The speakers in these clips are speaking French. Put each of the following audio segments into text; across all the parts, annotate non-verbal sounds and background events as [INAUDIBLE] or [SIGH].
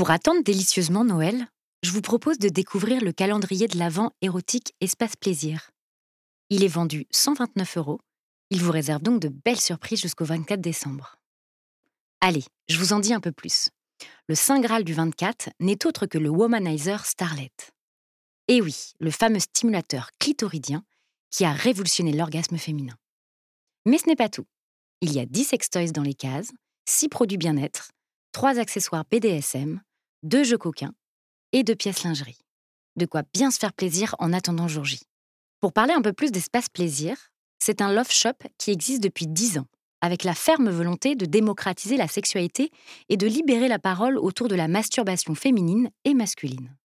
Pour attendre délicieusement Noël, je vous propose de découvrir le calendrier de l'Avent érotique Espace Plaisir. Il est vendu 129 euros. Il vous réserve donc de belles surprises jusqu'au 24 décembre. Allez, je vous en dis un peu plus. Le Saint Graal du 24 n'est autre que le Womanizer Starlet. Et oui, le fameux stimulateur clitoridien qui a révolutionné l'orgasme féminin. Mais ce n'est pas tout. Il y a 10 sextoys dans les cases, 6 produits bien-être, 3 accessoires BDSM, 2 jeux coquins et 2 pièces lingerie. De quoi bien se faire plaisir en attendant jour J. Pour parler un peu plus d'espace plaisir, c'est un love shop qui existe depuis 10 ans, avec la ferme volonté de démocratiser la sexualité et de libérer la parole autour de la masturbation féminine et masculine.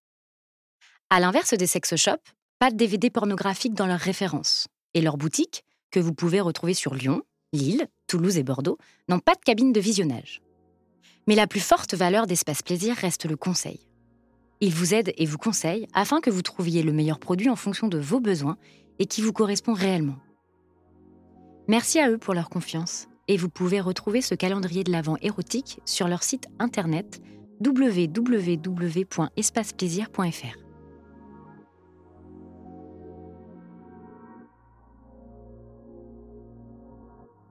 À l'inverse des sex shops, pas de DVD pornographiques dans leurs références. Et leurs boutiques, que vous pouvez retrouver sur Lyon, Lille, Toulouse et Bordeaux, n'ont pas de cabine de visionnage. Mais la plus forte valeur d'Espace Plaisir reste le conseil. Ils vous aident et vous conseillent afin que vous trouviez le meilleur produit en fonction de vos besoins et qui vous correspond réellement. Merci à eux pour leur confiance et vous pouvez retrouver ce calendrier de l'Avent érotique sur leur site internet www.espaceplaisir.fr.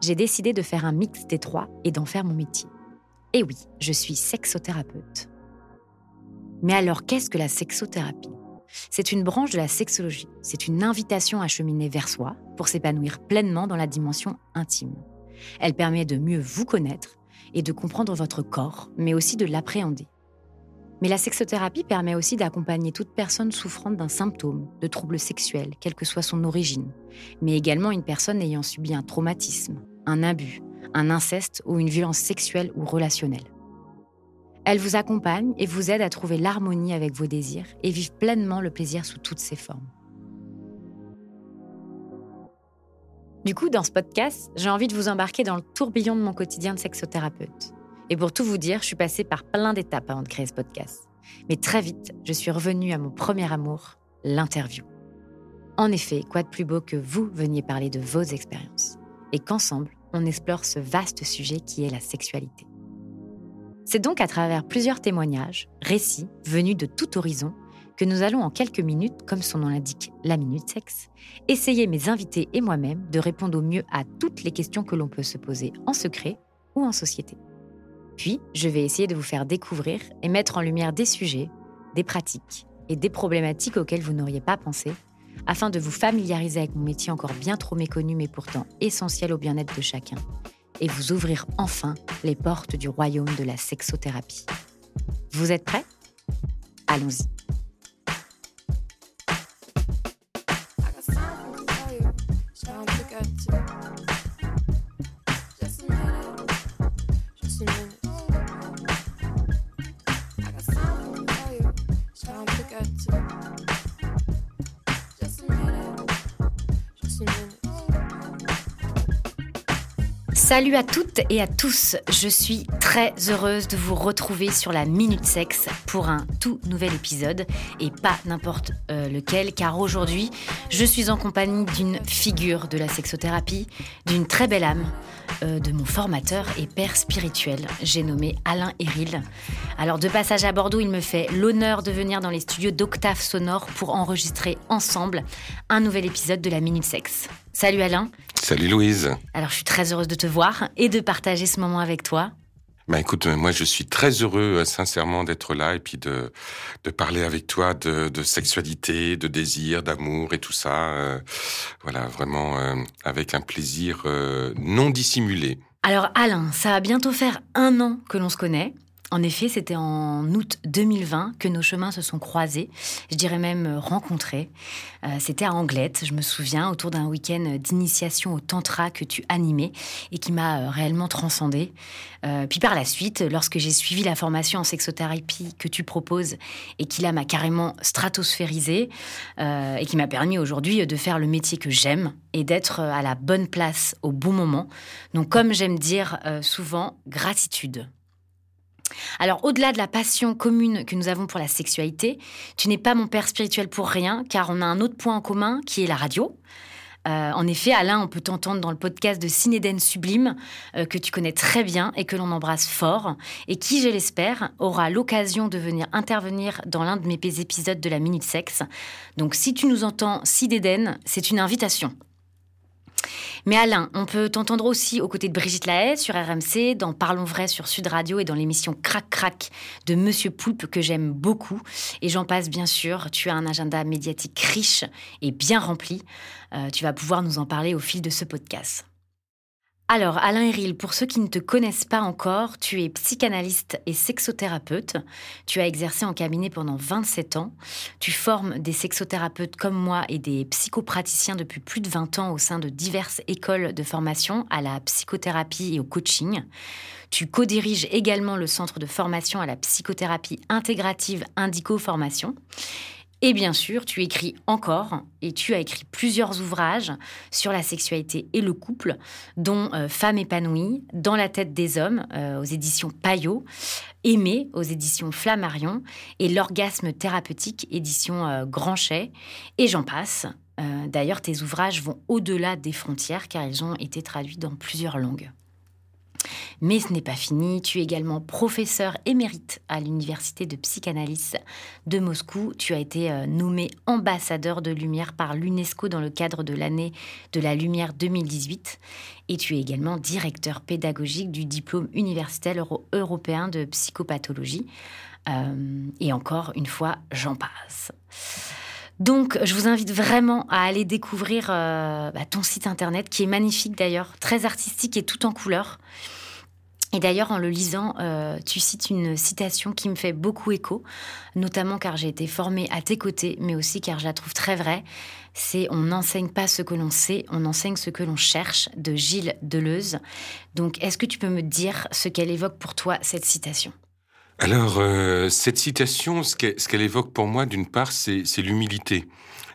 j'ai décidé de faire un mix des trois et d'en faire mon métier. Et oui, je suis sexothérapeute. Mais alors, qu'est-ce que la sexothérapie? C'est une branche de la sexologie. C'est une invitation à cheminer vers soi pour s'épanouir pleinement dans la dimension intime. Elle permet de mieux vous connaître et de comprendre votre corps, mais aussi de l'appréhender. Mais la sexothérapie permet aussi d'accompagner toute personne souffrant d'un symptôme, de troubles sexuels, quelle que soit son origine, mais également une personne ayant subi un traumatisme, un abus, un inceste ou une violence sexuelle ou relationnelle. Elle vous accompagne et vous aide à trouver l'harmonie avec vos désirs et vivre pleinement le plaisir sous toutes ses formes. Du coup, dans ce podcast, j'ai envie de vous embarquer dans le tourbillon de mon quotidien de sexothérapeute. Et pour tout vous dire, je suis passée par plein d'étapes avant de créer ce podcast. Mais très vite, je suis revenue à mon premier amour, l'interview. En effet, quoi de plus beau que vous veniez parler de vos expériences et qu'ensemble, on explore ce vaste sujet qui est la sexualité. C'est donc à travers plusieurs témoignages, récits venus de tout horizon, que nous allons en quelques minutes, comme son nom l'indique, la minute sexe, essayer mes invités et moi-même de répondre au mieux à toutes les questions que l'on peut se poser en secret ou en société. Puis, je vais essayer de vous faire découvrir et mettre en lumière des sujets, des pratiques et des problématiques auxquelles vous n'auriez pas pensé, afin de vous familiariser avec mon métier encore bien trop méconnu mais pourtant essentiel au bien-être de chacun, et vous ouvrir enfin les portes du royaume de la sexothérapie. Vous êtes prêts? Allons-y. Salut à toutes et à tous, je suis très heureuse de vous retrouver sur la Minute Sexe pour un tout nouvel épisode et pas n'importe euh, lequel car aujourd'hui je suis en compagnie d'une figure de la sexothérapie, d'une très belle âme, euh, de mon formateur et père spirituel, j'ai nommé Alain Héril. Alors de passage à Bordeaux, il me fait l'honneur de venir dans les studios d'Octave Sonore pour enregistrer ensemble un nouvel épisode de la Minute Sexe. Salut Alain. Salut Louise. Alors je suis très heureuse de te voir et de partager ce moment avec toi. Bah écoute, euh, moi je suis très heureux euh, sincèrement d'être là et puis de, de parler avec toi de, de sexualité, de désir, d'amour et tout ça. Euh, voilà, vraiment avec un plaisir non dissimulé. Alors Alain, ça va bientôt faire un an que l'on se connaît. En effet, c'était en août 2020 que nos chemins se sont croisés, je dirais même euh, rencontrés. Euh, c'était à Anglette, je me souviens, autour d'un week-end d'initiation au tantra que tu animais et qui m'a euh, réellement transcendée. puis par la suite, lorsque j'ai suivi la formation en sexothérapie que tu proposes et qui là m'a carrément stratosphérisée et qui m'a permis aujourd'hui de faire le métier que j'aime et d'être à la bonne place au bon moment. Donc comme j'aime dire souvent, gratitude. Alors, au-delà de la passion commune que nous avons pour la sexualité, tu n'es pas mon père spirituel pour rien, car on a un autre point en commun qui est la radio. Euh, en effet, Alain, on peut t'entendre dans le podcast de Cinéden Sublime, euh, que tu connais très bien et que l'on embrasse fort, et qui, je l'espère, aura l'occasion de venir intervenir dans l'un de mes épisodes de la Minute Sexe. Donc, si tu nous entends, Cinéden, c'est une invitation. Mais Alain, on peut t'entendre aussi aux côtés de Brigitte Lahaye sur RMC, dans Parlons Vrai sur Sud Radio et dans l'émission Crac Crac de Monsieur Poulpe que j'aime beaucoup. Et j'en passe bien sûr, tu as un agenda médiatique riche et bien rempli. Euh, tu vas pouvoir nous en parler au fil de ce podcast. Alors, Alain Eril, pour ceux qui ne te connaissent pas encore, tu es psychanalyste et sexothérapeute. Tu as exercé en cabinet pendant 27 ans. Tu formes des sexothérapeutes comme moi et des psychopraticiens depuis plus de 20 ans au sein de diverses écoles de formation à la psychothérapie et au coaching. Tu co-diriges également le centre de formation à la psychothérapie intégrative Indico Formation. Et bien sûr, tu écris encore, et tu as écrit plusieurs ouvrages sur la sexualité et le couple, dont euh, Femme épanouie, Dans la tête des hommes, euh, aux éditions Payot, Aimé, aux éditions Flammarion, et L'orgasme thérapeutique, édition euh, Granchet, et j'en passe. D'ailleurs, tes ouvrages vont au-delà des frontières, car ils ont été traduits dans plusieurs langues. Mais ce n'est pas fini, tu es également professeur émérite à l'Université de psychanalyse de Moscou. Tu as été euh, nommé ambassadeur de lumière par l'UNESCO dans le cadre de l'année de la lumière 2018. Et tu es également directeur pédagogique du diplôme universitaire européen de psychopathologie. Euh, et encore une fois, j'en passe. Donc, je vous invite vraiment à aller découvrir euh, bah, ton site internet, qui est magnifique d'ailleurs, très artistique et tout en couleurs. Et d'ailleurs, en le lisant, euh, tu cites une citation qui me fait beaucoup écho, notamment car j'ai été formée à tes côtés, mais aussi car je la trouve très vraie. C'est On n'enseigne pas ce que l'on sait, on enseigne ce que l'on cherche, de Gilles Deleuze. Donc, est-ce que tu peux me dire ce qu'elle évoque pour toi, cette citation? Alors, euh, cette citation, ce qu'elle évoque pour moi, d'une part, c'est l'humilité.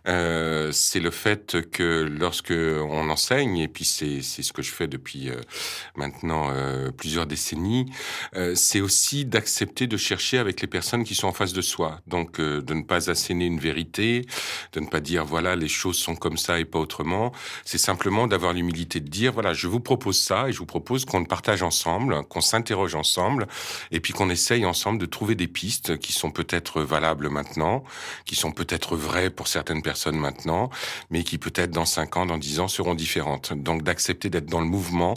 Euh, c'est le fait que lorsque on enseigne, et puis c'est ce que je fais depuis euh, maintenant euh, plusieurs décennies, c'est aussi d'accepter de chercher avec les personnes qui sont en face de soi. Donc de ne pas asséner une vérité, de ne pas dire voilà les choses sont comme ça et pas autrement. C'est simplement d'avoir l'humilité de dire voilà je vous propose ça et je vous propose qu'on partage ensemble, qu'on s'interroge ensemble, et puis qu'on essaye ensemble de trouver des pistes qui sont peut-être valables maintenant, qui sont peut-être vraies pour certaines personnes personnes maintenant, mais qui peut-être dans 5 ans, dans 10 ans seront différentes. Donc d'accepter d'être dans le mouvement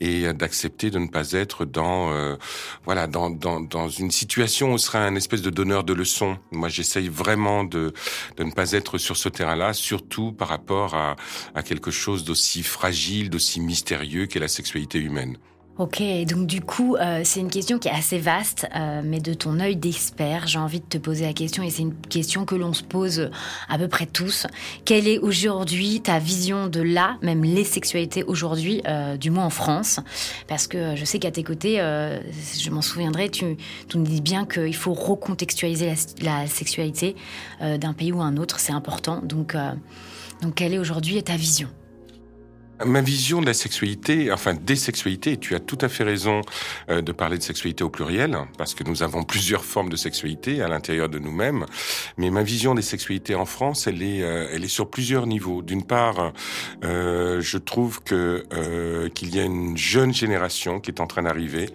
et d'accepter de ne pas être dans euh, voilà dans, dans, dans une situation où on serait un espèce de donneur de leçons. Moi, j'essaye vraiment de, de ne pas être sur ce terrain-là, surtout par rapport à, à quelque chose d'aussi fragile, d'aussi mystérieux qu'est la sexualité humaine. Ok, donc du coup, euh, c'est une question qui est assez vaste, euh, mais de ton œil d'expert, j'ai envie de te poser la question, et c'est une question que l'on se pose à peu près tous. Quelle est aujourd'hui ta vision de là, même les sexualités aujourd'hui, euh, du moins en France? Parce que je sais qu'à tes côtés, je m'en souviendrai, tu, tu, nous dis bien qu'il faut recontextualiser la, la sexualité d'un pays ou un autre, c'est important. Donc, donc quelle est aujourd'hui ta vision? Ma vision de la sexualité, enfin des sexualités, tu as tout à fait raison euh, de parler de sexualité au pluriel, parce que nous avons plusieurs formes de sexualité à l'intérieur de nous-mêmes. Mais ma vision des sexualités en France, elle est, euh, elle est sur plusieurs niveaux. D'une part, euh, je trouve que qu'il y a une jeune génération qui est en train d'arriver,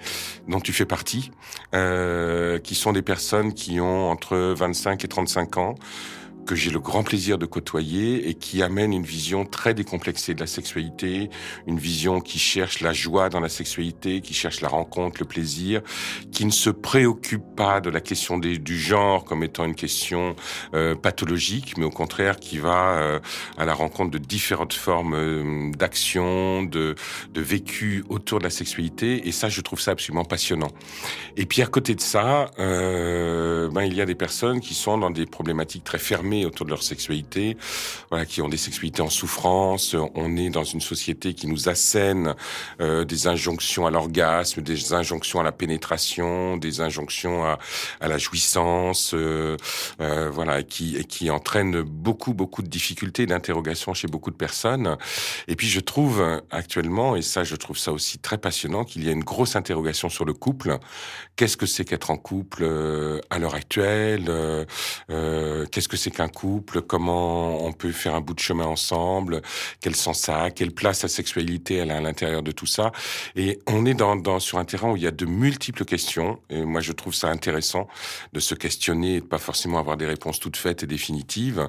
dont tu fais partie, qui sont des personnes qui ont entre 25 et 35 ans que j'ai le grand plaisir de côtoyer et qui amène une vision très décomplexée de la sexualité, une vision qui cherche la joie dans la sexualité, qui cherche la rencontre, le plaisir, qui ne se préoccupe pas de la question du genre comme étant une question euh, pathologique, mais au contraire qui va euh, à la rencontre de différentes formes euh, d'action, de, de vécu autour de la sexualité. Et ça, je trouve ça absolument passionnant. Et puis à côté de ça, ben, il y a des personnes qui sont dans des problématiques très fermées autour de leur sexualité, qui ont des sexualités en souffrance. On est dans une société qui nous assène euh, des injonctions à l'orgasme, des injonctions à la pénétration, des injonctions à, la jouissance, euh, euh, voilà, qui et qui entraîne beaucoup beaucoup de difficultés, d'interrogations chez beaucoup de personnes. Et puis je trouve actuellement, et ça je trouve ça aussi très passionnant, qu'il y a une grosse interrogation sur le couple. Qu'est-ce que c'est qu'être en couple à l'heure actuelle Qu'est-ce que c'est qu'un couple, comment on peut faire un bout de chemin ensemble, quel sens ça a, quelle place la sexualité elle a à l'intérieur de tout ça. Et on est dans, dans, sur un terrain où il y a de multiples questions. Et moi, je trouve ça intéressant de se questionner et de pas forcément avoir des réponses toutes faites et définitives.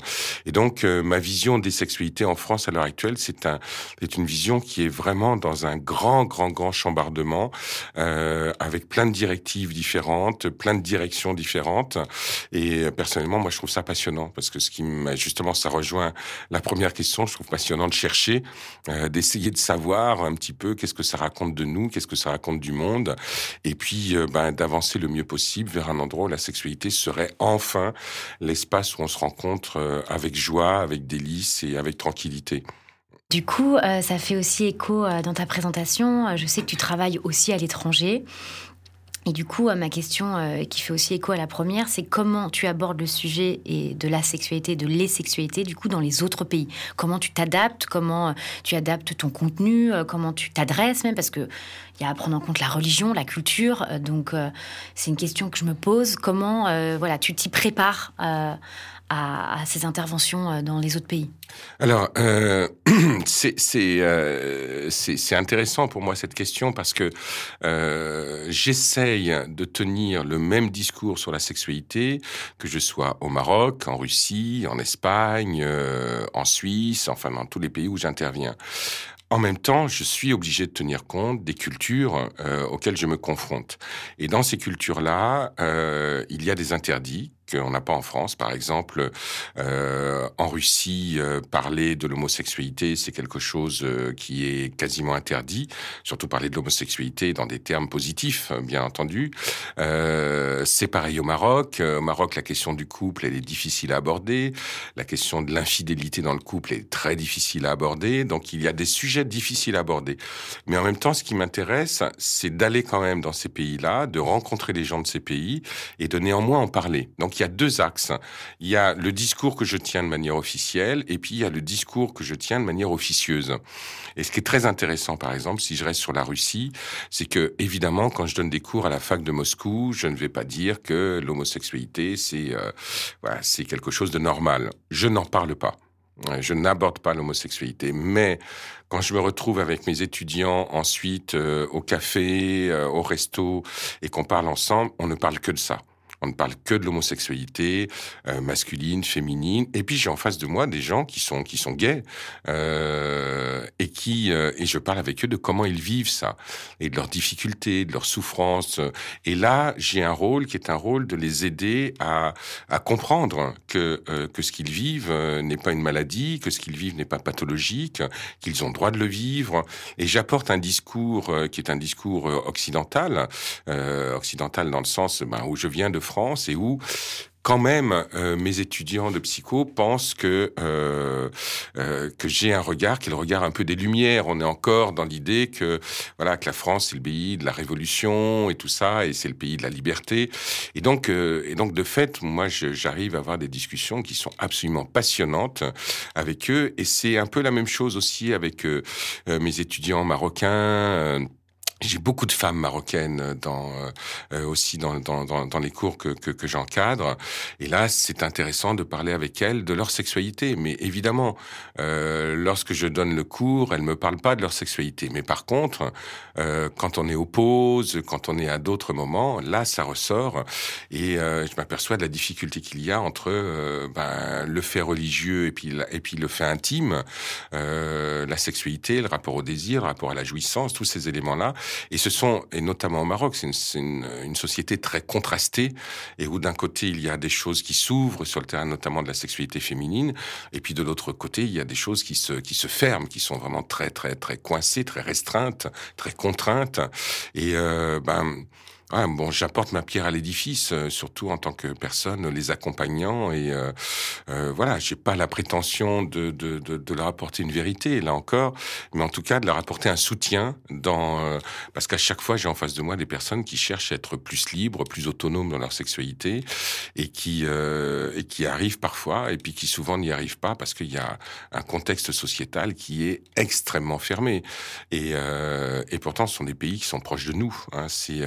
Et donc, euh, ma vision des sexualités en France à l'heure actuelle, c'est un, c'est une vision qui est vraiment dans un grand, grand, grand chambardement, euh, avec plein de directives différentes, plein de directions différentes. Et euh, personnellement, moi, je trouve ça passionnant parce que ce qui justement, ça rejoint la première question. Je trouve passionnant de chercher, euh, d'essayer de savoir un petit peu qu'est-ce que ça raconte de nous, qu'est-ce que ça raconte du monde, et puis euh, ben, d'avancer le mieux possible vers un endroit où la sexualité serait enfin l'espace où on se rencontre euh, avec joie, avec délice et avec tranquillité. Du coup, ça fait aussi écho dans ta présentation. Je sais que tu travailles aussi à l'étranger. Et du coup, ma question euh, qui fait aussi écho à la première, c'est comment tu abordes le sujet et de la sexualité, de les sexualités, du coup, dans les autres pays? Comment tu t'adaptes, comment euh, tu adaptes ton contenu, euh, comment tu t'adresses même, parce que il y a à prendre en compte la religion, la culture. donc, c'est une question que je me pose. Comment, voilà, tu t'y prépares à, ces interventions euh, dans les autres pays Alors, euh, [CLEARS THROAT] euh, c'est intéressant pour moi cette question parce que euh, j'essaye de tenir le même discours sur la sexualité, que je sois au Maroc, en Russie, en Espagne, en Suisse, enfin dans tous les pays où j'interviens. En même temps, je suis obligé de tenir compte des cultures auxquelles je me confronte. Et dans ces cultures-là, il y a des interdits qu'on n'a pas en France. Par exemple, euh, en Russie, euh, parler de l'homosexualité, c'est quelque chose euh, qui est quasiment interdit. Surtout parler de l'homosexualité dans des termes positifs, bien entendu. C'est pareil au Maroc. Au Maroc, la question du couple, elle est difficile à aborder. La question de l'infidélité dans le couple est très difficile à aborder. Donc, il y a des sujets difficiles à aborder. Mais en même temps, ce qui m'intéresse, c'est d'aller quand même dans ces pays-là, de rencontrer les gens de ces pays et de néanmoins en parler. Donc, il y deux axes. Il y a le discours que je tiens de manière officielle et puis il y a le discours que je tiens de manière officieuse. Et ce qui est très intéressant, par exemple, si je reste sur la Russie, c'est que, évidemment, quand je donne des cours à la fac de Moscou, je ne vais pas dire que l'homosexualité, c'est euh, quelque chose de normal. Je n'en parle pas. Je n'aborde pas l'homosexualité, mais quand je me retrouve avec mes étudiants ensuite euh, au café, euh, au resto, et qu'on parle ensemble, on ne parle que de ça. On ne parle que de l'homosexualité euh, masculine, féminine. Et puis j'ai en face de moi des gens qui sont qui sont gays euh, et qui euh, et je parle avec eux de comment ils vivent ça et de leurs difficultés, de leurs souffrances. Et là, j'ai un rôle qui est un rôle de les aider à à comprendre que que ce qu'ils vivent n'est pas une maladie, que ce qu'ils vivent n'est pas pathologique, qu'ils ont droit de le vivre. Et j'apporte un discours qui est un discours occidental, occidental dans le sens ben, où je viens de France et où quand même, euh, mes étudiants de psycho pensent que euh, euh, que j'ai un regard qui est le regard un peu des Lumières. On est encore dans l'idée que voilà que la France c'est le pays de la Révolution et tout ça, et c'est le pays de la liberté. Et donc et donc de fait, moi j'arrive à avoir des discussions qui sont absolument passionnantes avec eux. Et c'est un peu la même chose aussi avec mes étudiants marocains j'ai beaucoup de femmes marocaines dans euh, euh, aussi dans, dans, dans, les cours que, que, que j'encadre. Et là, c'est intéressant de parler avec elles de leur sexualité. Mais évidemment, euh, lorsque je donne le cours, elles me parlent pas de leur sexualité. Mais par contre, euh, quand on est aux pauses, quand on est à d'autres moments, là, ça ressort. Et euh, je m'aperçois de la difficulté qu'il y a entre ben, le fait religieux et puis, et puis le fait intime, la sexualité, le rapport au désir, le rapport à la jouissance, tous ces éléments-là. Et ce sont, et notamment au Maroc, c'est une, société très contrastée, et où d'un côté il y a des choses qui s'ouvrent sur le terrain notamment de la sexualité féminine, et puis de l'autre côté il y a des choses qui se qui se ferment, qui sont vraiment très très très coincées, très restreintes, très contraintes, et euh, ben bon, j'apporte ma pierre à l'édifice, euh, surtout en tant que personne les accompagnant. Et euh, euh, voilà, j'ai pas la prétention de, de, de, de, leur apporter une vérité, là encore, mais en tout cas de leur apporter un soutien dans euh, parce qu'à chaque fois j'ai en face de moi des personnes qui cherchent à être plus libres, plus autonomes dans leur sexualité et qui et qui arrivent parfois et puis qui souvent n'y arrivent pas parce qu'il y a un contexte sociétal qui est extrêmement fermé. Et, et pourtant, ce sont des pays qui sont proches de nous. Hein, c'est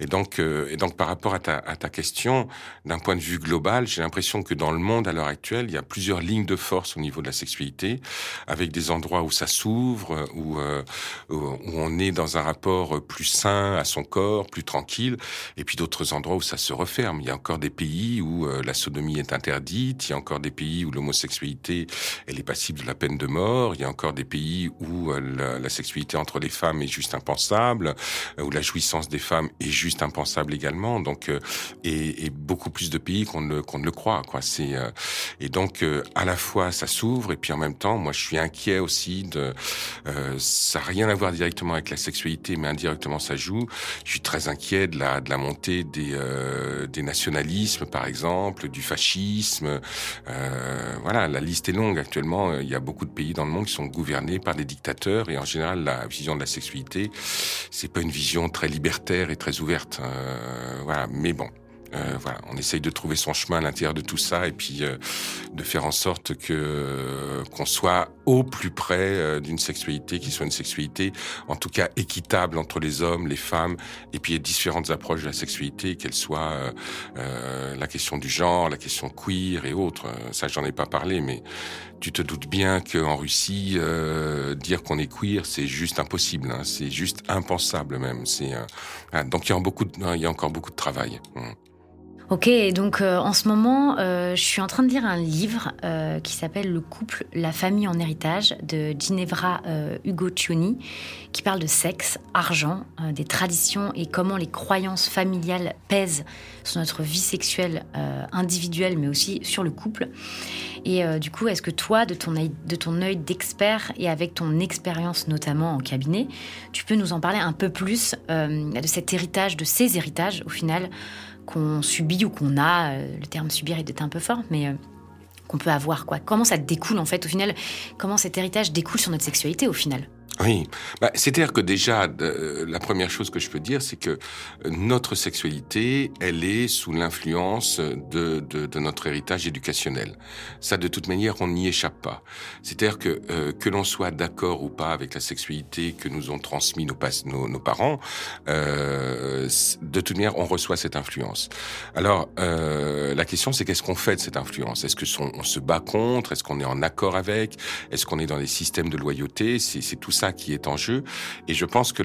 et donc, euh, et donc par rapport à ta, à ta question, d'un point de vue global, j'ai l'impression que dans le monde à l'heure actuelle, il y a plusieurs lignes de force au niveau de la sexualité, avec des endroits où ça s'ouvre, où, euh, où on est dans un rapport plus sain à son corps, plus tranquille, et puis d'autres endroits où ça se referme. Il y a encore des pays où euh, la sodomie est interdite, il y a encore des pays où l'homosexualité elle est passible de la peine de mort, il y a encore des pays où la, la, sexualité entre les femmes est juste impensable, où la jouissance des femmes est juste impensable également. Donc, euh, et, et, beaucoup plus de pays qu'on ne, qu'on ne le croit. Quoi. C'est euh, et donc euh, à la fois ça s'ouvre et puis en même temps, moi je suis inquiet aussi de. ça n'a rien à voir directement avec la sexualité, mais indirectement ça joue. Je suis très inquiet de la de la montée des des nationalismes, par exemple, du fascisme. voilà, la liste est longue actuellement. Il y a beaucoup de pays dans le monde qui sont gouvernés par des dictateurs et en général la vision de la sexualité, c'est pas une vision très libertaire et très ouverte. Euh, voilà, mais bon. Euh, voilà, on essaye de trouver son chemin à l'intérieur de tout ça et puis euh, de faire en sorte que qu'on soit au plus près d'une sexualité qui soit une sexualité en tout cas équitable entre les hommes, les femmes et puis les différentes approches de la sexualité, qu'elle soit la question du genre, la question queer et autres. Ça, j'en ai pas parlé, mais tu te doutes bien qu'en Russie, euh, dire qu'on est queer, c'est juste impossible. Hein, c'est juste impensable même. C'est euh, donc il y a beaucoup, de, il y a encore beaucoup de travail. Mmh. Ok, donc euh, en ce moment, euh, je suis en train de lire un livre euh, qui s'appelle Le couple, la famille en héritage de Ginevra Hugo Cioni, qui parle de sexe, argent, des traditions et comment les croyances familiales pèsent sur notre vie sexuelle individuelle, mais aussi sur le couple. Et du coup, est-ce que toi, de ton œil, de ton œil d'expert et avec ton expérience notamment en cabinet, tu peux nous en parler un peu plus de cet héritage, de ces héritages au final? Qu'on subit ou qu'on a, euh, le terme subir est un peu fort, mais euh, qu'on peut avoir. quoi. Comment ça découle en fait au final? Comment cet héritage découle sur notre sexualité au final? Oui, bah, c'est-à-dire que déjà, euh, la première chose que je peux dire, c'est que notre sexualité, elle est sous l'influence de, de, de, notre héritage éducationnel. Ça, de toute manière, on n'y échappe pas. C'est-à-dire que euh, que l'on soit d'accord ou pas avec la sexualité que nous ont transmis nos, nos, nos parents, euh, de toute manière, on reçoit cette influence. Alors, euh, la question, c'est qu'est-ce qu'on fait de cette influence? Est-ce que son, on se bat contre? Est-ce qu'on est en accord avec? Est-ce qu'on est dans des systèmes de loyauté? C'est tout qui est en jeu. Et je pense que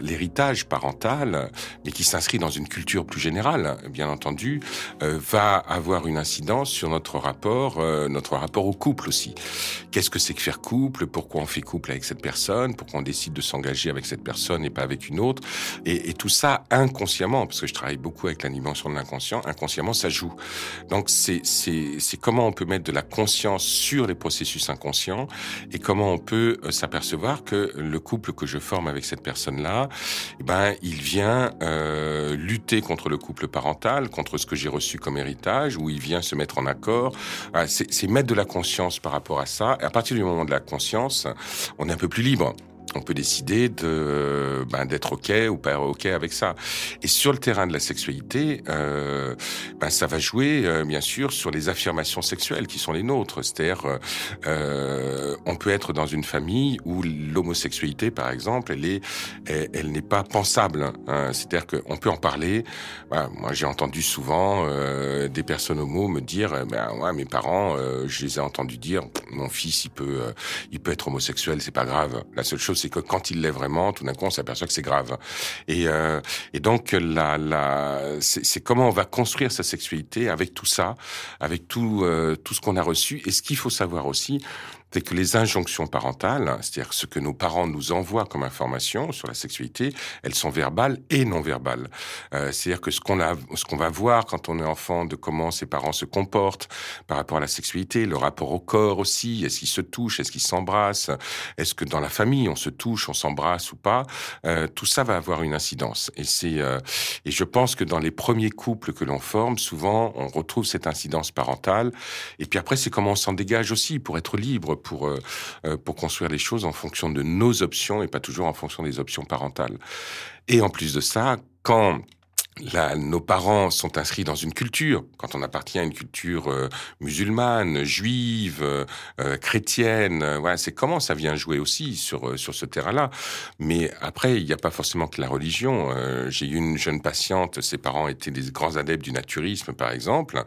l'héritage parental, mais qui s'inscrit dans une culture plus générale, bien entendu, euh, va avoir une incidence sur notre rapport, euh, notre rapport au couple aussi. Qu'est-ce que c'est que faire couple? Pourquoi on fait couple avec cette personne? Pourquoi on décide de s'engager avec cette personne et pas avec une autre? Et, et, tout ça inconsciemment, parce que je travaille beaucoup avec la dimension de l'inconscient. Inconsciemment, ça joue. Donc c'est c'est comment on peut mettre de la conscience sur les processus inconscients et comment on peut euh, s'apercevoir que le couple que je forme avec cette personne-là, eh ben, il vient euh, lutter contre le couple parental, contre ce que j'ai reçu comme héritage, ou il vient se mettre en accord. Ah, c'est mettre de la conscience par rapport à ça. Et à partir du moment de la conscience, on est un peu plus libre. On peut décider de ben, d'être ok ou pas ok avec ça. Et sur le terrain de la sexualité, euh, ben, ça va jouer euh, bien sûr sur les affirmations sexuelles qui sont les nôtres. C'est-à-dire, euh, on peut être dans une famille où l'homosexualité, par exemple, elle est, elle, n'est pas pensable. Hein. C'est-à-dire qu'on peut en parler. Moi, j'ai entendu souvent euh, des personnes homo me dire, ben ouais, mes parents, je les ai entendus dire, mon fils, il peut, il peut être homosexuel, c'est pas grave. La seule chose c'est que quand il l'est vraiment, tout d'un coup, on s'aperçoit que c'est grave. Et, euh, et donc, la, la, c'est comment on va construire sa sexualité avec tout ça, avec tout, euh, tout ce qu'on a reçu. Et ce qu'il faut savoir aussi, c'est que les injonctions parentales, c'est-à-dire ce que nos parents nous envoient comme information sur la sexualité, elles sont verbales et non verbales. Euh, c'est-à-dire que ce qu'on a, ce qu'on va voir quand on est enfant, de comment ses parents se comportent par rapport à la sexualité, le rapport au corps aussi, est-ce qu'ils se touchent, est-ce qu'ils s'embrassent, est-ce que dans la famille on se touche, on s'embrasse ou pas, euh, tout ça va avoir une incidence. Et c'est, euh, et je pense que dans les premiers couples que l'on forme, souvent on retrouve cette incidence parentale. Et puis après, c'est comment on s'en dégage aussi pour être libre pour, euh, euh, pour construire les choses en fonction de nos options et pas toujours en fonction des options parentales. Et en plus de ça, quand nos parents sont inscrits dans une culture. Quand on appartient à une culture euh, musulmane, juive, euh, euh, chrétienne, voilà, c'est comment ça vient jouer aussi sur sur ce terrain-là. Mais après, il n'y a pas forcément que la religion. J'ai eu une jeune patiente, ses parents étaient des grands adeptes du naturisme, par exemple.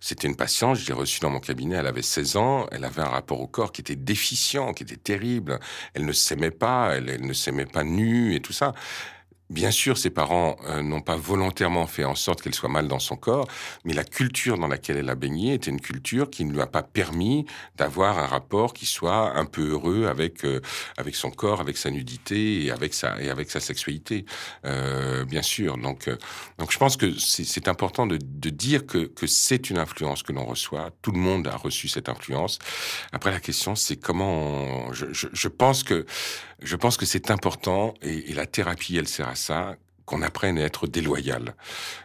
C'était une patiente, je l'ai reçue dans mon cabinet, elle avait 16 ans, elle avait un rapport au corps qui était déficient, qui était terrible. Elle ne s'aimait pas, elle, elle ne s'aimait pas nue et tout ça. Bien sûr, ses parents euh, n'ont pas volontairement fait en sorte qu'elle soit mal dans son corps, mais la culture dans laquelle elle a baigné était une culture qui ne lui a pas permis d'avoir un rapport qui soit un peu heureux avec euh, avec son corps, avec sa nudité et avec sa et avec sa sexualité. Euh, bien sûr. Donc donc je pense que c'est important de, dire que que c'est une influence que l'on reçoit. Tout le monde a reçu cette influence. Après la question, c'est comment. je, je, pense que que c'est important et, et la thérapie, elle sert à ça qu'on apprenne à être déloyal.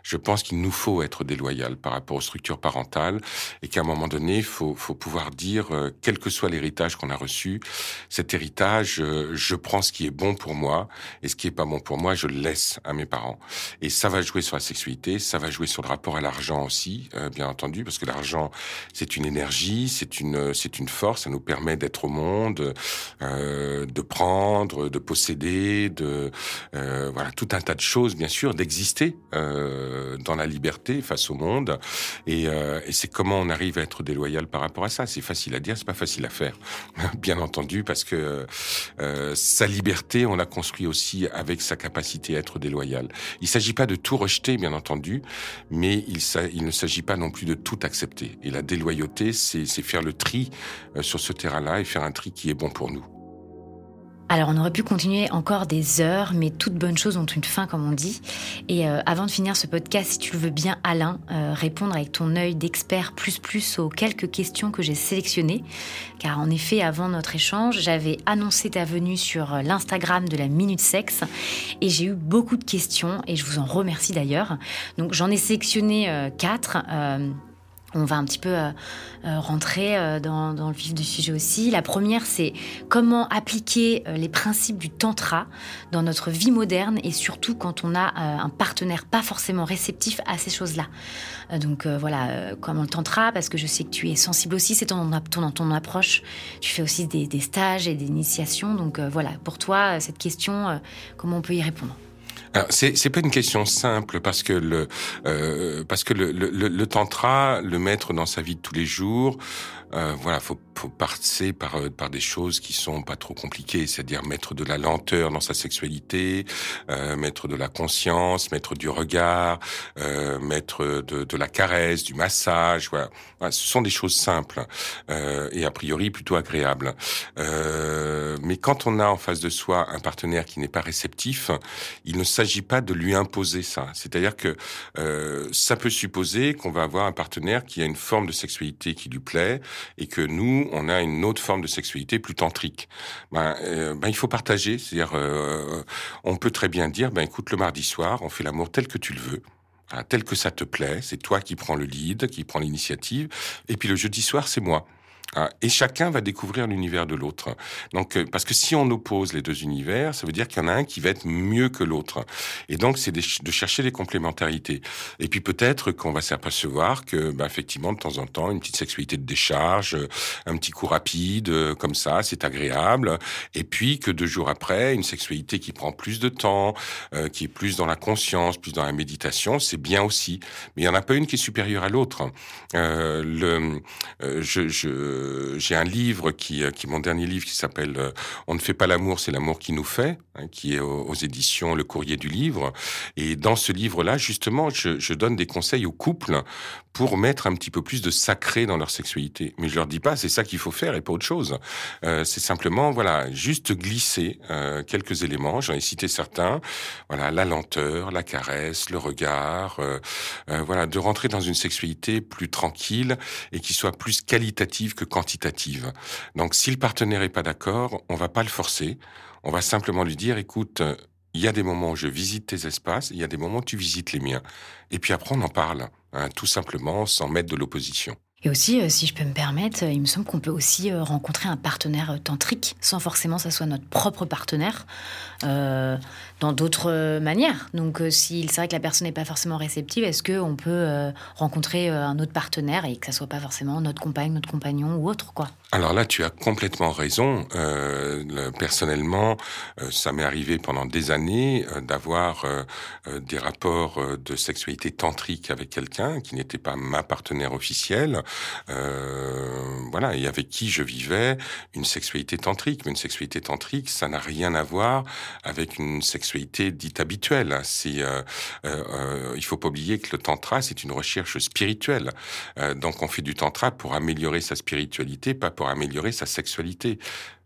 Je pense qu'il nous faut être déloyal par rapport aux structures parentales et qu'à un moment donné, il faut, faut pouvoir dire, euh, quel que soit l'héritage qu'on a reçu, cet héritage, euh, je prends ce qui est bon pour moi et ce qui est pas bon pour moi, je le laisse à mes parents. Et ça va jouer sur la sexualité, ça va jouer sur le rapport à l'argent aussi, euh, bien entendu, parce que l'argent, c'est une énergie, c'est une, c'est une force, ça nous permet d'être au monde, de prendre, de posséder, de, voilà, tout un tas de chose, bien sûr, d'exister euh, dans la liberté face au monde. Et, euh, et c'est comment on arrive à être déloyal par rapport à ça. C'est facile à dire, c'est pas facile à faire, [LAUGHS] bien entendu, parce que euh, sa liberté, on l'a construit aussi avec sa capacité à être déloyal. Il s'agit pas de tout rejeter, bien entendu, mais il, il ne s'agit pas non plus de tout accepter. Et la déloyauté, c'est faire le tri euh, sur ce terrain-là et faire un tri qui est bon pour nous. Alors on aurait pu continuer encore des heures, mais toutes bonnes choses ont une fin, comme on dit. Et euh, avant de finir ce podcast, si tu le veux bien, Alain, euh, répondre avec ton œil d'expert plus plus aux quelques questions que j'ai sélectionnées. Car en effet, avant notre échange, j'avais annoncé ta venue sur euh, l'Instagram de la Minute Sexe et j'ai eu beaucoup de questions et je vous en remercie d'ailleurs. Donc j'en ai sélectionné quatre on va un petit peu euh, euh, rentrer euh, dans, le vif du sujet aussi. La première, c'est comment appliquer les principes du tantra dans notre vie moderne et surtout quand on a un partenaire pas forcément réceptif à ces choses-là. donc voilà, comment le tantra, parce que je sais que tu es sensible aussi, c'est ton, ton, ton approche. Tu fais aussi des, des stages et des initiations. Donc voilà, pour toi, cette question, comment on peut y répondre? C'est c'est pas une question simple parce que le euh, parce que le, le, tantra le mettre dans sa vie de tous les jours euh, voilà faut faut passer par euh, par des choses qui sont pas trop compliquées c'est-à-dire mettre de la lenteur dans sa sexualité euh, mettre de la conscience mettre du regard euh, mettre de, de la caresse du massage voilà. ce sont des choses simples euh, et a priori plutôt agréables mais quand on a en face de soi un partenaire qui n'est pas réceptif il ne s'agit pas de lui imposer ça. C'est-à-dire que euh, ça peut supposer qu'on va avoir un partenaire qui a une forme de sexualité qui lui plaît et que nous, on a une autre forme de sexualité plus tantrique. Ben, euh, ben il faut partager. C'est-à-dire, euh, on peut très bien dire, ben écoute, le mardi soir, on fait l'amour tel que tu le veux. Hein, tel que ça te plaît, c'est toi qui prends le lead, qui prend l'initiative, et puis le jeudi soir, c'est moi. Ah, et chacun va découvrir l'univers de l'autre. Donc, euh, parce que si on oppose les deux univers, ça veut dire qu'il y en a un qui va être mieux que l'autre. Et donc, c'est de chercher des complémentarités. Et puis peut-être qu'on va s'apercevoir que, bah, effectivement, de temps en temps, une petite sexualité de décharge, un petit coup rapide, euh, comme ça, c'est agréable. Et puis que deux jours après, une sexualité qui prend plus de temps, euh, qui est plus dans la conscience, plus dans la méditation, c'est bien aussi. Mais il y en a pas une qui est supérieure à l'autre. Euh, le, je, je j'ai un livre qui, euh, qui mon dernier livre qui s'appelle euh, On ne fait pas l'amour, c'est l'amour qui nous fait, hein, qui est aux, éditions Le Courrier du Livre. Et dans ce livre-là, justement, je, donne des conseils aux couples pour mettre un petit peu plus de sacré dans leur sexualité. Mais je leur dis pas, c'est ça qu'il faut faire et pas autre chose. Euh, c'est simplement, voilà, juste glisser euh, quelques éléments. J'en ai cité certains. Voilà, la lenteur, la caresse, le regard. Euh, voilà, de rentrer dans une sexualité plus tranquille et qui soit plus qualitative que quantitative. Donc, si le partenaire est pas d'accord, on va pas le forcer. On va simplement lui dire, écoute, il y a des moments où je visite tes espaces, il y a des moments où tu visites les miens. Et puis après, on en parle, hein, tout simplement, sans mettre de l'opposition. Et aussi, euh, si je peux me permettre, il me semble qu'on peut aussi euh, rencontrer un partenaire euh, tantrique, sans forcément que ça soit notre propre partenaire, dans d'autres manières. Donc, si c'est vrai que la personne n'est pas forcément réceptive, est-ce qu'on peut rencontrer un autre partenaire et que ça soit pas forcément notre compagne, notre compagnon ou autre, quoi? Alors là, tu as complètement raison. Euh, personnellement, euh, ça m'est arrivé pendant des années euh, d'avoir des rapports de sexualité tantrique avec quelqu'un qui n'était pas ma partenaire officielle, voilà, et avec qui je vivais une sexualité tantrique. Mais une sexualité tantrique, ça n'a rien à voir avec une sexualité dite habituelle. C'est, il faut pas oublier que le tantra, c'est une recherche spirituelle. donc, on fait du tantra pour améliorer sa spiritualité, pas pour améliorer sa sexualité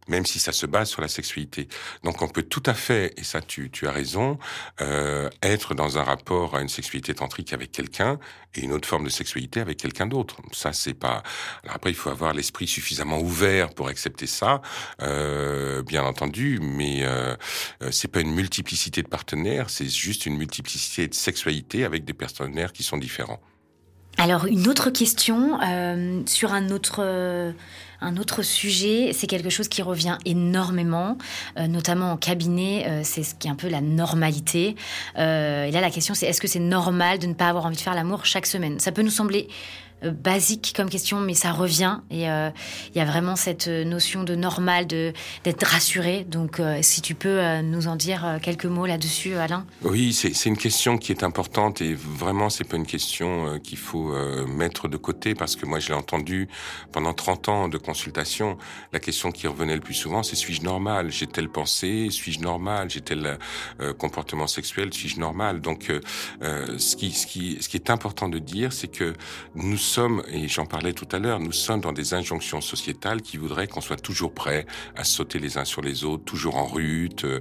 même si ça se base sur la sexualité. Donc on peut tout à fait, et ça tu, tu as raison, euh, être dans un rapport à une sexualité tantrique avec quelqu'un et une autre forme de sexualité avec quelqu'un d'autre. Ça c'est pas. Alors après il faut avoir l'esprit suffisamment ouvert pour accepter ça, euh, bien entendu, mais euh, c'est pas une multiplicité de partenaires, c'est juste une multiplicité de sexualité avec des partenaires qui sont différents. Alors une autre question euh, sur un autre, un autre sujet, c'est quelque chose qui revient énormément, euh, notamment en cabinet, c'est ce qui est un peu la normalité. et là la question c'est est-ce que c'est normal de ne pas avoir envie de faire l'amour chaque semaine? Ça peut nous sembler euh, basique comme question, mais ça revient. Et euh, il y a vraiment cette notion de normal, de d'être rassuré. Donc, euh, si tu peux nous en dire quelques mots là-dessus, Alain. Oui, c'est une question qui est importante et vraiment, c'est pas une question qu'il faut mettre de côté parce que moi, je l'ai entendu pendant 30 ans de La question qui revenait le plus souvent, c'est suis-je normal? J'ai telle pensée Suis-je normal? J'ai tel comportement sexuel Suis-je normal? Donc, ce qui, ce qui, ce qui est important de dire, c'est que nous sommes, et j'en parlais tout à l'heure, nous sommes dans des injonctions sociétales qui voudraient qu'on soit toujours prêt à sauter les uns sur les autres, toujours en rute, euh,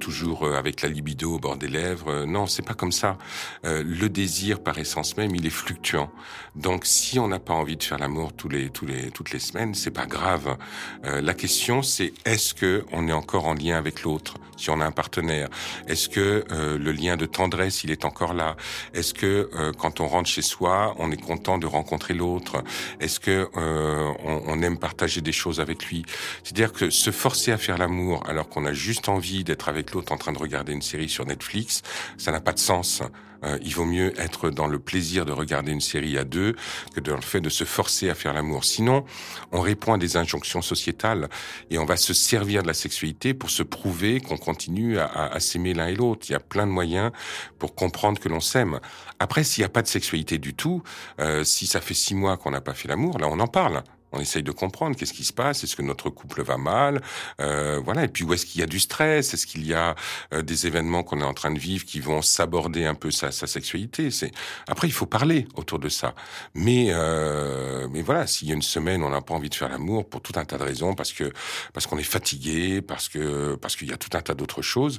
toujours euh, avec la libido au bord des lèvres. Euh, non, c'est pas comme ça. le désir, par essence même, il est fluctuant. Donc, si on n'a pas envie de faire l'amour tous les, tous les, toutes les semaines, c'est pas grave. la question, c'est est-ce que on est encore en lien avec l'autre, si on a un partenaire? Est-ce que le lien de tendresse, il est encore là? Est-ce que quand on rentre chez soi, on est content de rencontrer l'autre? Est-ce que euh, on, aime partager des choses avec lui? C'est-à-dire que se forcer à faire l'amour alors qu'on a juste envie d'être avec l'autre en train de regarder une série sur Netflix, ça n'a pas de sens. Euh, il vaut mieux être dans le plaisir de regarder une série à deux que dans le fait de se forcer à faire l'amour. Sinon, on répond à des injonctions sociétales et on va se servir de la sexualité pour se prouver qu'on continue à, s'aimer l'un et l'autre. Il y a plein de moyens pour comprendre que l'on s'aime. Après, s'il n'y a pas de sexualité du tout, euh, si ça fait six mois qu'on n'a pas fait l'amour, là on en parle on essaye de comprendre qu'est-ce qui se passe, est-ce que notre couple va mal, euh, voilà, et puis où est-ce qu'il y a du stress, est-ce qu'il y a euh, des événements qu'on est en train de vivre qui vont s'aborder un peu sa, sexualité. C'est après il faut parler autour de ça, mais euh, mais voilà, s'il y a une semaine on n'a pas envie de faire l'amour pour tout un tas de raisons, parce que parce qu'on est fatigué, parce que parce qu'il y a tout un tas d'autres choses,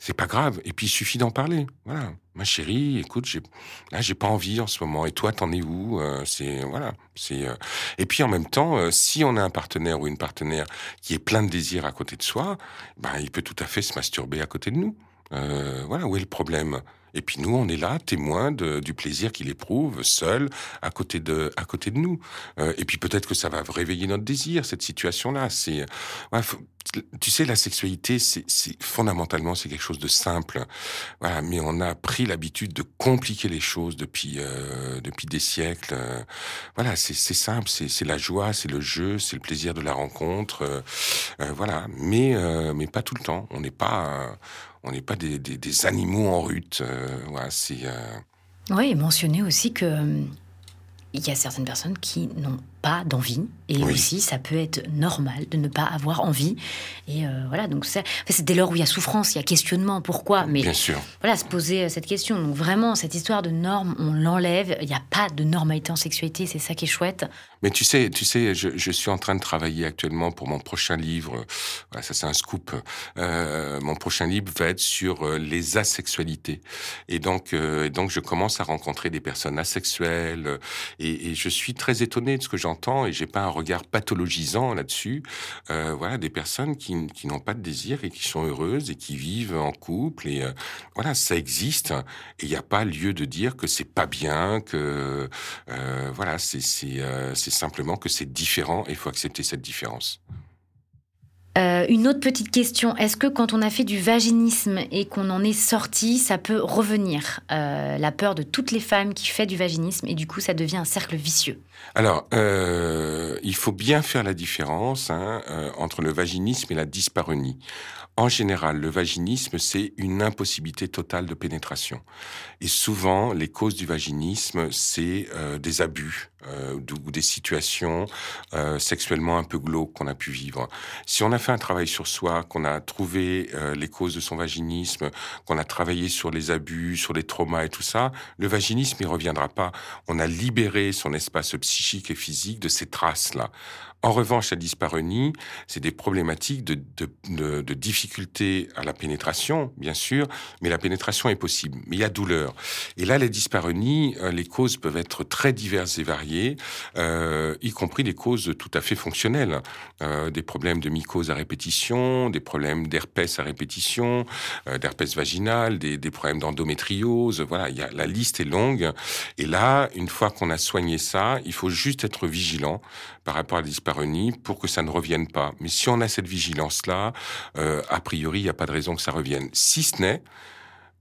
c'est pas grave. Et puis il suffit d'en parler. Voilà, ma chérie, écoute, j'ai là j'ai pas envie en ce moment. Et toi, t'en es où euh, C'est voilà, c'est. Euh, et puis en même temps, euh, si on a un partenaire ou une partenaire qui est plein de désirs à côté de soi, ben il peut tout à fait se masturber à côté de nous. Voilà, où est le problème? Et puis nous, on est là, témoins du plaisir qu'il éprouve, seul, à côté de, à côté de nous. Euh, et puis peut-être que ça va réveiller notre désir, cette situation-là. C'est, ouais, tu sais, la sexualité, c'est fondamentalement c'est quelque chose de simple. Voilà, mais on a pris l'habitude de compliquer les choses depuis euh, depuis des siècles. voilà, c'est simple, c'est la joie, c'est le jeu, c'est le plaisir de la rencontre. Euh, euh, voilà, mais mais pas tout le temps. On n'est pas on n'est pas des, des, animaux en rute. voilà, c'est. Oui, mentionner aussi que il y a certaines personnes qui n'ont pas d'envie. Et aussi, ça peut être normal de ne pas avoir envie. Et euh, voilà, donc c'est dès lors où il y a souffrance, il y a questionnement, pourquoi Mais Bien sûr. voilà, se poser euh, cette question. Donc vraiment, cette histoire de normes, on l'enlève. Il n'y a pas de normalité en sexualité, c'est ça qui est chouette. Mais tu sais, tu sais, je, je, suis en train de travailler actuellement pour mon prochain livre. Voilà, ça c'est un scoop. Euh, mon prochain livre va être sur les asexualités. Et donc, et donc, je commence à rencontrer des personnes asexuelles. Et, et je suis très étonné de ce que j'en j'entends et j'ai pas un regard pathologisant là-dessus. Euh, voilà, des personnes qui, qui n'ont pas de désir et qui sont heureuses et qui vivent en couple et euh, voilà, ça existe et il n'y a pas lieu de dire que c'est pas bien, que euh, voilà, c'est simplement que c'est différent et il faut accepter cette différence. Euh, une autre petite question, est-ce que quand on a fait du vaginisme et qu'on en est sorti, ça peut revenir euh, La peur de toutes les femmes qui font du vaginisme et du coup ça devient un cercle vicieux? Alors, euh, il faut bien faire la différence hein, entre le vaginisme et la dyspareunie. En général, le vaginisme, c'est une impossibilité totale de pénétration. Et souvent, les causes du vaginisme, c'est des abus euh, ou des situations euh, sexuellement un peu glauques qu'on a pu vivre. Si on a fait un travail sur soi, qu'on a trouvé euh, les causes de son vaginisme, qu'on a travaillé sur les abus, sur les traumas et tout ça, le vaginisme, il reviendra pas. On a libéré son espace psychique et physique de ces traces-là. En revanche, la dyspareunie, c'est des problématiques de, de, de, de difficulté à la pénétration, bien sûr, mais la pénétration est possible. Mais il y a douleur. Et là, les dyspareunies, euh, les causes peuvent être très diverses et variées, euh, y compris des causes tout à fait fonctionnelles. Euh, des problèmes de mycose à répétition, des problèmes d'herpès à répétition, euh, d'herpès vaginal, des, des problèmes d'endométriose. Voilà, il y a, la liste est longue. Et là, une fois qu'on a soigné ça, il faut juste être vigilant par rapport à la dyspareunie pour que ça ne revienne pas. Mais si on a cette vigilance-là, euh, a priori, il n'y a pas de raison que ça revienne. Si ce n'est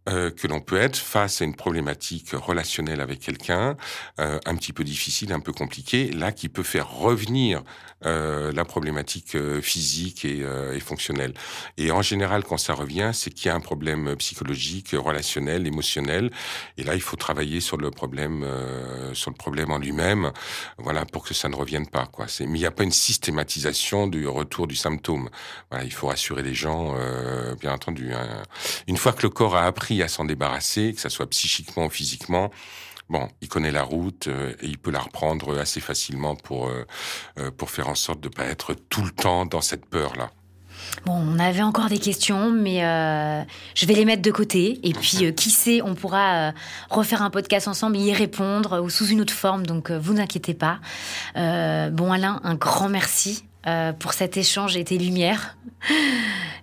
euh, que l'on peut être face à une problématique relationnelle avec quelqu'un, euh, un petit peu difficile, un peu compliqué, là qui peut faire revenir euh, la problématique physique et, fonctionnelle. Et en général, quand ça revient, c'est qu'il y a un problème psychologique, relationnel, émotionnel. Et là, il faut travailler sur le problème, sur le problème en lui-même, voilà, pour que ça ne revienne pas. Mais il n'y a pas une systématisation du retour du symptôme. Il faut rassurer les gens, bien entendu. Hein. Une fois que le corps a appris à s'en débarrasser, que ça soit psychiquement ou physiquement, bon, il connaît la route euh, et il peut la reprendre assez facilement pour euh, euh, pour faire en sorte de pas être tout le temps dans cette peur là. Bon, on avait encore des questions, mais je vais les mettre de côté. Et puis, qui sait, on pourra refaire un podcast ensemble, y répondre ou sous une autre forme. Donc, vous n'inquiétez pas. bon, Alain, un grand merci euh, pour cet échange et tes lumières.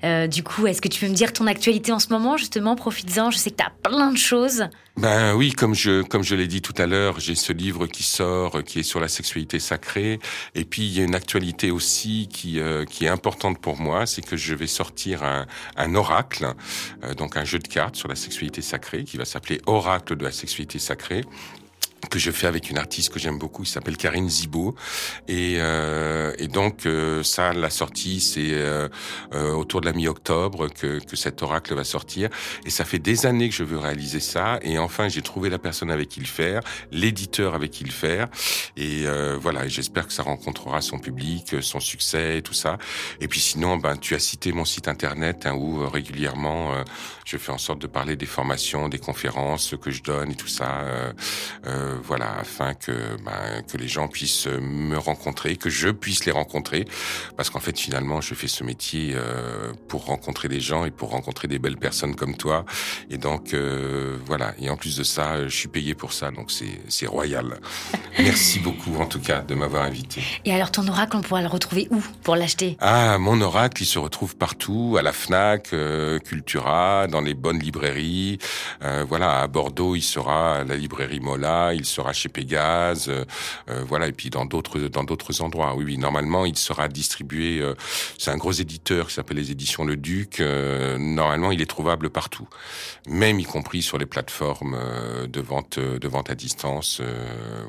Euh, du coup, est-ce que tu peux me dire ton actualité en ce moment, justement? Profites-en, je sais que tu as plein de choses. Ben oui, comme je, comme je l'ai dit tout à l'heure, j'ai ce livre qui sort, qui est sur la sexualité sacrée. Et puis, il y a une actualité aussi qui, euh, qui est importante pour moi, c'est que je vais sortir un, un oracle, euh, donc un jeu de cartes sur la sexualité sacrée, qui va s'appeler Oracle de la sexualité sacrée que je fais avec une artiste que j'aime beaucoup, qui s'appelle Karine Zibo. Et, euh, et donc euh, ça, la sortie, c'est euh, euh, autour de la mi-octobre que, que cet oracle va sortir. Et ça fait des années que je veux réaliser ça. Et enfin, j'ai trouvé la personne avec qui le faire, l'éditeur avec qui le faire. Et euh, voilà, j'espère que ça rencontrera son public, son succès tout ça. Et puis sinon, ben tu as cité mon site internet hein, où euh, régulièrement je fais en sorte de parler des formations, des conférences que je donne et tout ça. Euh, voilà, afin que ben, que les gens puissent me rencontrer, que je puisse les rencontrer, parce qu'en fait finalement je fais ce métier pour rencontrer des gens et pour rencontrer des belles personnes comme toi, et donc voilà. Et en plus de ça, je suis payé pour ça, donc c'est royal. [LAUGHS] Merci beaucoup en tout cas de m'avoir invité. Et alors ton oracle, on pourra le retrouver où pour l'acheter? Ah, mon oracle, il se retrouve partout, à la Fnac, Cultura, dans les bonnes librairies. Euh, voilà, à Bordeaux, il sera à la librairie Mola, il sera chez Pégase, euh, euh, voilà, et puis dans d'autres dans d'autres endroits. Oui, oui, normalement, il sera distribué. c'est un gros éditeur qui s'appelle les éditions Le Duc. normalement, il est trouvable partout, même y compris sur les plateformes de vente de vente à distance.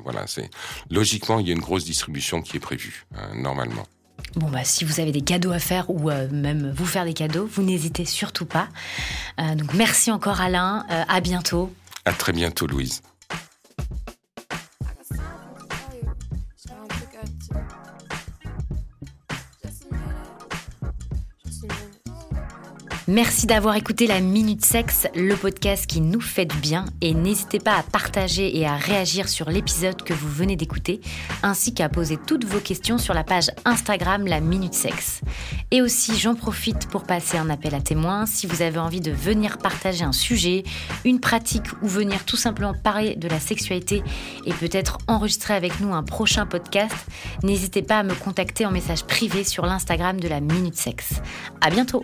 voilà, c'est logiquement, il y a une grosse distribution qui est prévue hein, normalement. Bon, bah, si vous avez des cadeaux à faire ou euh, même vous faire des cadeaux, vous n'hésitez surtout pas. Euh, donc, merci encore, Alain. Euh, à bientôt. À très bientôt, Louise. Merci d'avoir écouté la Minute Sexe, le podcast qui nous fait du bien. Et n'hésitez pas à partager et à réagir sur l'épisode que vous venez d'écouter, ainsi qu'à poser toutes vos questions sur la page Instagram La Minute Sexe. Et aussi, j'en profite pour passer un appel à témoins. Si vous avez envie de venir partager un sujet, une pratique ou venir tout simplement parler de la sexualité et peut-être enregistrer avec nous un prochain podcast, n'hésitez pas à me contacter en message privé sur l'Instagram de la Minute Sexe. À bientôt!